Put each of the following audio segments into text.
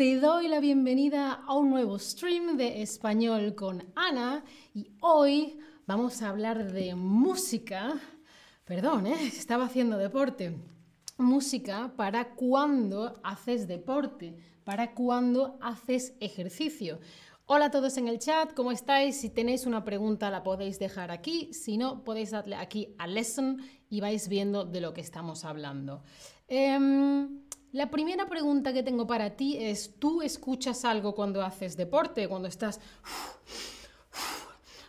te doy la bienvenida a un nuevo stream de español con Ana y hoy vamos a hablar de música. Perdón, ¿eh? estaba haciendo deporte. Música para cuando haces deporte, para cuando haces ejercicio. Hola a todos en el chat, ¿cómo estáis? Si tenéis una pregunta la podéis dejar aquí, si no podéis darle aquí a lesson y vais viendo de lo que estamos hablando. Em, la primera pregunta que tengo para ti es, ¿tú escuchas algo cuando haces deporte, cuando estás...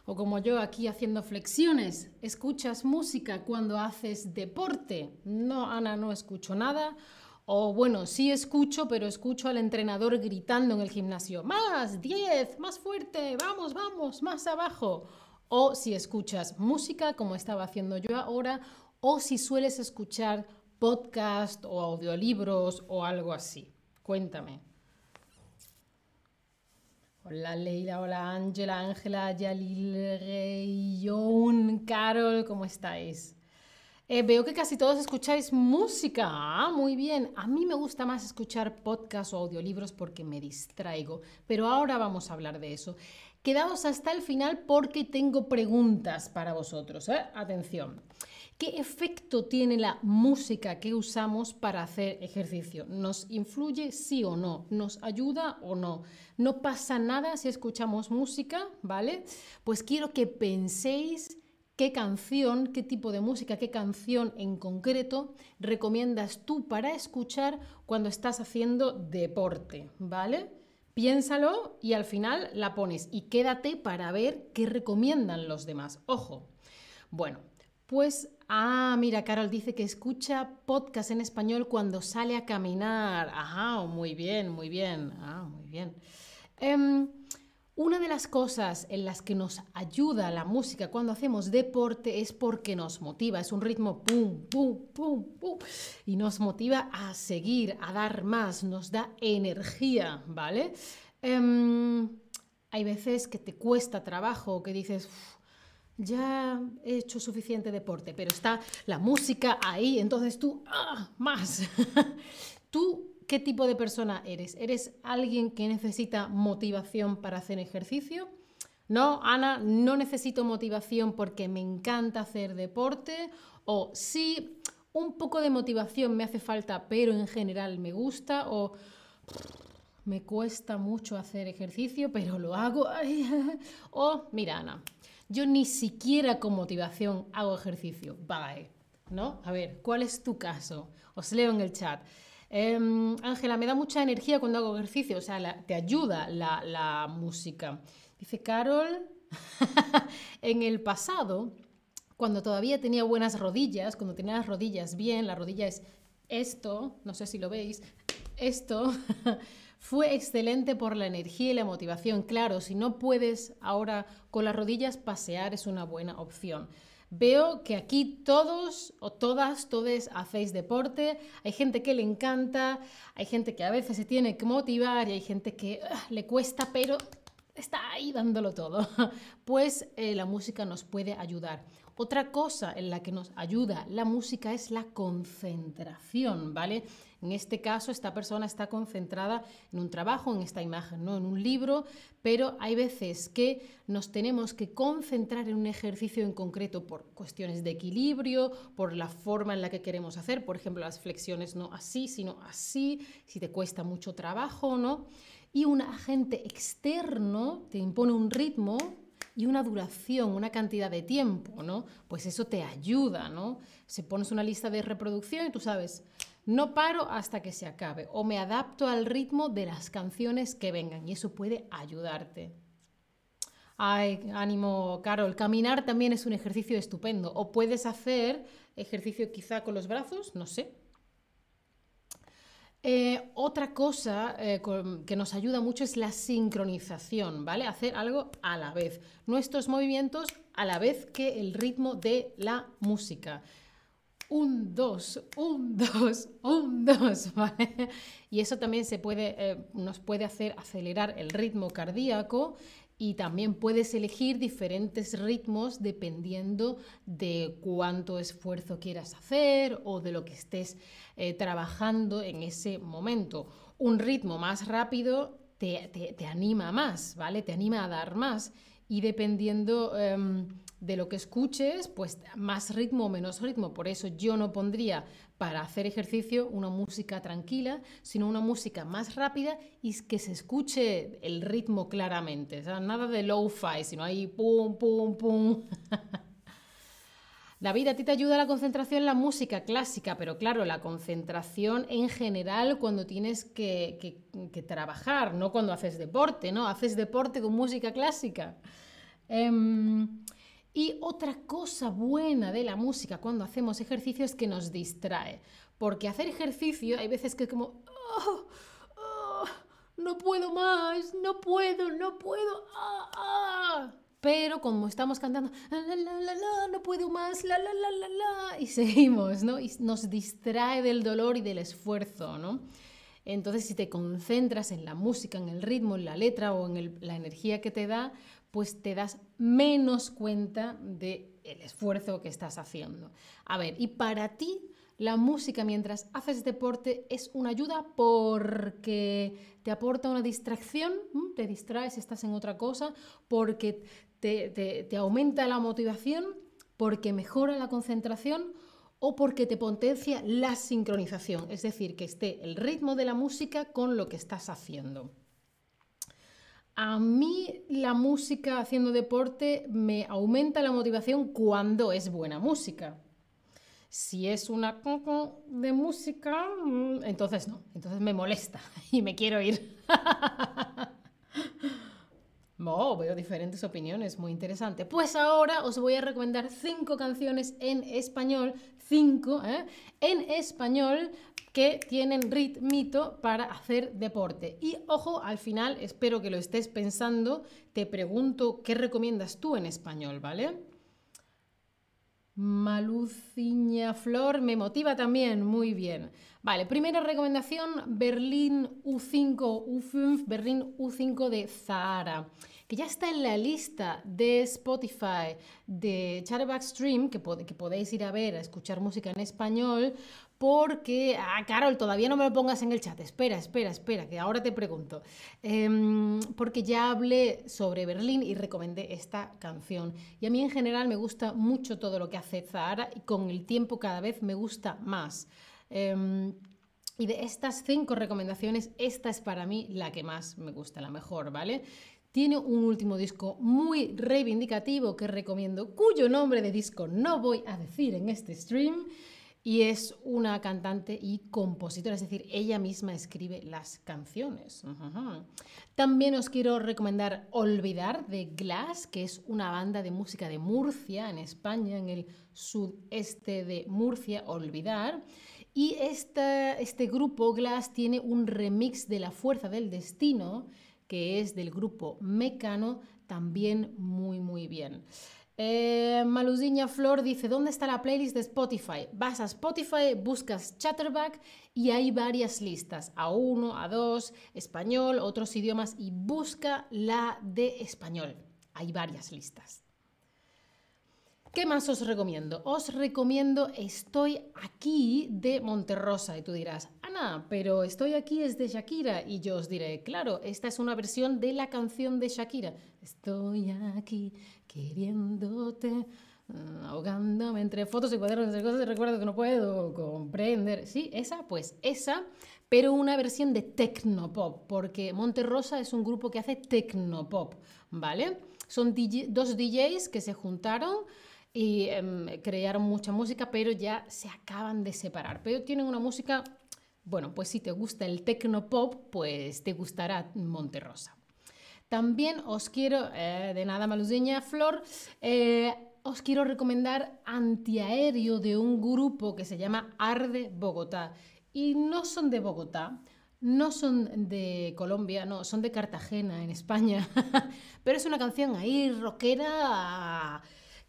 O como yo aquí haciendo flexiones, ¿escuchas música cuando haces deporte? No, Ana, no escucho nada. O bueno, sí escucho, pero escucho al entrenador gritando en el gimnasio, más, 10, más fuerte, vamos, vamos, más abajo. O si escuchas música, como estaba haciendo yo ahora, o si sueles escuchar podcast o audiolibros o algo así. Cuéntame. Hola Leila, hola Ángela, Ángela, Yalil, Reyón, Carol, ¿cómo estáis? Eh, veo que casi todos escucháis música. Ah, muy bien. A mí me gusta más escuchar podcasts o audiolibros porque me distraigo, pero ahora vamos a hablar de eso. Quedaos hasta el final porque tengo preguntas para vosotros. ¿eh? Atención. ¿Qué efecto tiene la música que usamos para hacer ejercicio? ¿Nos influye sí o no? ¿Nos ayuda o no? No pasa nada si escuchamos música, ¿vale? Pues quiero que penséis qué canción, qué tipo de música, qué canción en concreto recomiendas tú para escuchar cuando estás haciendo deporte, ¿vale? Piénsalo y al final la pones y quédate para ver qué recomiendan los demás. Ojo. Bueno, pues Ah, mira, Carol dice que escucha podcast en español cuando sale a caminar. Ajá, muy bien, muy bien. Ah, muy bien. Em, una de las cosas en las que nos ayuda la música cuando hacemos deporte es porque nos motiva, es un ritmo pum, pum, pum, pum, y nos motiva a seguir, a dar más, nos da energía, ¿vale? Em, hay veces que te cuesta trabajo, que dices, ya he hecho suficiente deporte, pero está la música ahí, entonces tú, ¡ah! más. ¿Tú qué tipo de persona eres? ¿Eres alguien que necesita motivación para hacer ejercicio? No, Ana, no necesito motivación porque me encanta hacer deporte. O sí, un poco de motivación me hace falta, pero en general me gusta. O me cuesta mucho hacer ejercicio, pero lo hago. O mira, Ana, yo ni siquiera con motivación hago ejercicio. Bye. ¿No? A ver, ¿cuál es tu caso? Os leo en el chat. Em, Ángela, me da mucha energía cuando hago ejercicio, o sea, te ayuda la, la música. Dice Carol, en el pasado, cuando todavía tenía buenas rodillas, cuando tenía las rodillas bien, la rodilla es esto, no sé si lo veis, esto, Fue excelente por la energía y la motivación. Claro, si no puedes ahora con las rodillas, pasear es una buena opción. Veo que aquí todos o todas, todos hacéis deporte, hay gente que le encanta, hay gente que a veces se tiene que motivar y hay gente que ah, le cuesta, pero está ahí dándolo todo. Pues eh, la música nos puede ayudar. Otra cosa en la que nos ayuda la música es la concentración, ¿vale? En este caso, esta persona está concentrada en un trabajo, en esta imagen, no en un libro, pero hay veces que nos tenemos que concentrar en un ejercicio en concreto por cuestiones de equilibrio, por la forma en la que queremos hacer, por ejemplo, las flexiones no así, sino así, si te cuesta mucho trabajo, ¿no? Y un agente externo te impone un ritmo y una duración, una cantidad de tiempo, ¿no? Pues eso te ayuda, ¿no? Se pones una lista de reproducción y tú sabes, no paro hasta que se acabe o me adapto al ritmo de las canciones que vengan y eso puede ayudarte. Ay, ánimo, Carol. Caminar también es un ejercicio estupendo. O puedes hacer ejercicio quizá con los brazos, no sé. Eh, otra cosa eh, que nos ayuda mucho es la sincronización, ¿vale? Hacer algo a la vez. Nuestros movimientos a la vez que el ritmo de la música un, dos, un, dos, un, dos, ¿vale? Y eso también se puede, eh, nos puede hacer acelerar el ritmo cardíaco y también puedes elegir diferentes ritmos dependiendo de cuánto esfuerzo quieras hacer o de lo que estés eh, trabajando en ese momento. un ritmo más rápido te, anima más, ¿vale? Te anima a dar más. Y dependiendo em, de lo que escuches, pues más ritmo o menos ritmo. Por eso yo no pondría para hacer ejercicio una música tranquila, sino una música más rápida y que se escuche el ritmo claramente. O sea, nada de low-fi, sino ahí pum, pum, pum. David, a ti te ayuda la concentración en la música clásica, pero claro, la concentración en general cuando tienes que, trabajar, no cuando haces deporte, ¿no? Haces deporte con música clásica. Em, y otra cosa buena de la música cuando hacemos ejercicio es que nos distrae, porque hacer ejercicio hay veces que es como, oh, oh, no puedo más, no puedo, no puedo, ah, ah pero como estamos cantando, no puedo más, la, la, la, la, la, y seguimos, ¿no? Y nos distrae del dolor y del esfuerzo, ¿no? Entonces, si te concentras en la música, en el ritmo, en la letra o en la energía que te da, pues te das menos cuenta el esfuerzo que estás haciendo. A ver, y para ti, la música mientras haces deporte es una ayuda porque te aporta una distracción, te distraes, estás en otra cosa, porque te, aumenta la motivación, porque mejora la concentración o porque te potencia la sincronización, es decir, que esté el ritmo de la música con lo que estás haciendo. A mí la música haciendo deporte me aumenta la motivación cuando es buena música. Si es una de música, mm, entonces no, entonces me molesta y me quiero ir. Oh, veo diferentes opiniones, muy interesante. Pues ahora os voy a recomendar cinco canciones en español, cinco, ¿eh? en español que tienen ritmito para hacer deporte. Y ojo, al final, espero que lo estés pensando, te pregunto qué recomiendas tú en español, ¿vale? Maluciña Flor me motiva también, muy bien. Vale, primera recomendación, Berlín U5, U5, Berlín U5 de Zahara que ya está en la lista de Spotify de Chatterback Stream, que, que podéis ir a ver, a escuchar música en español, porque, ah, Carol, todavía no me lo pongas en el chat, espera, espera, espera, que ahora te pregunto, em, porque ya hablé sobre Berlín y recomendé esta canción. Y a mí en general me gusta mucho todo lo que hace Zahara y con el tiempo cada vez me gusta más. Em, y de estas cinco recomendaciones, esta es para mí la que más me gusta, la mejor, ¿vale? Tiene un último disco muy reivindicativo que recomiendo, cuyo nombre de disco no voy a decir en este stream. Y es una cantante y compositora, es decir, ella misma escribe las canciones. También os quiero recomendar Olvidar de Glass, que es una banda de música de Murcia, en España, en el sudeste de Murcia, Olvidar. Y este grupo Glass tiene un remix de La Fuerza del Destino, que es del grupo Mecano, también muy, muy bien. Eh, Maluziña Flor dice, ¿dónde está la playlist de Spotify? Vas a Spotify, buscas Chatterback y hay varias listas, A1, A2, español, otros idiomas y busca la de español. Hay varias listas. ¿Qué más os recomiendo? Os recomiendo Estoy aquí de Monterrosa. Y tú dirás, Ana, pero Estoy aquí es de Shakira. Y yo os diré, claro, esta es una versión de la canción de Shakira. Estoy aquí queriéndote, mm, ahogándome entre fotos y cuadernos, entre cosas recuerdo que no puedo comprender. Sí, esa, pues esa, pero una versión de Tecnopop, porque Monterrosa es un grupo que hace Tecnopop, ¿vale? Son dos DJs que se juntaron y em, crearon mucha música, pero ya se acaban de separar. Pero tienen una música, bueno, pues si te gusta el tecnopop, pues te gustará Monterrosa. También os quiero, eh, de nada maluseña, Flor, eh, os quiero recomendar Antiaéreo de un grupo que se llama Arde Bogotá. Y no son de Bogotá, no son de Colombia, no, son de Cartagena, en España. Pero es una canción ahí rockera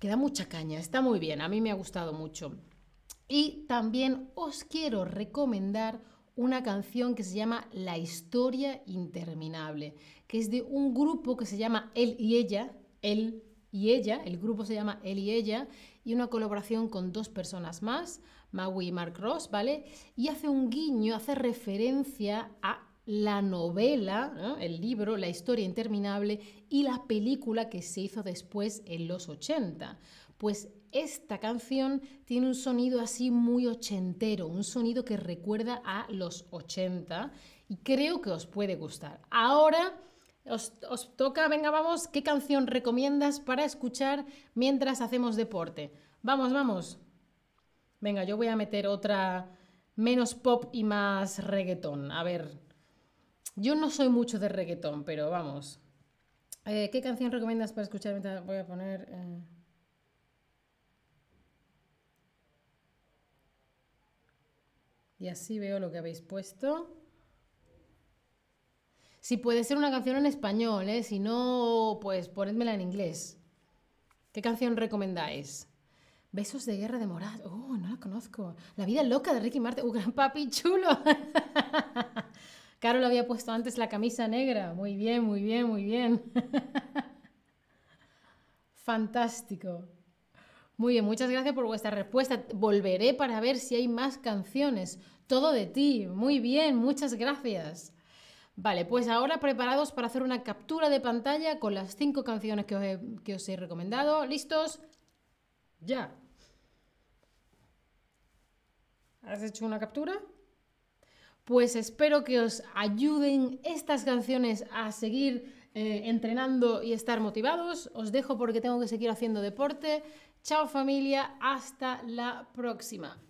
que da mucha caña, está muy bien, a mí me ha gustado mucho. Y también os quiero recomendar una canción que se llama La historia interminable, que es de un grupo que se llama Él y Ella, Él y Ella, el grupo se llama Él y Ella, y una colaboración con dos personas más, Maui y Mark Ross, ¿vale? Y hace un guiño, hace referencia a la novela, el libro, la historia interminable y la película que se hizo después en los 80. Pues esta canción tiene un sonido así muy ochentero, un sonido que recuerda a los 80 y creo que os puede gustar. Ahora os, os toca, venga, vamos, ¿qué canción recomiendas para escuchar mientras hacemos deporte? Vamos, vamos. Venga, yo voy a meter otra menos pop y más reggaetón. A ver, yo no soy mucho de reggaetón, pero vamos. Eh, ¿Qué canción recomiendas para escuchar? Voy a poner... Eh, y así veo lo que habéis puesto. Si puede ser una canción en español, ¿eh? Si no, pues ponedmela en inglés. ¿Qué canción recomendáis? Besos de guerra de Morat. Oh, no la conozco. La vida loca de Ricky Martin. Uh, gran papi chulo. Carol había puesto antes la camisa negra. Muy bien, muy bien, muy bien. Fantástico. Muy bien, muchas gracias por vuestra respuesta. Volveré para ver si hay más canciones. Todo de ti. Muy bien, muchas gracias. Vale, pues ahora preparados para hacer una captura de pantalla con las cinco canciones que os he, que os he recomendado. ¿Listos? Ya. ¿Has hecho una captura? Pues espero que os ayuden estas canciones a seguir eh, entrenando y estar motivados. Os dejo porque tengo que seguir haciendo deporte. Chao familia, hasta la próxima.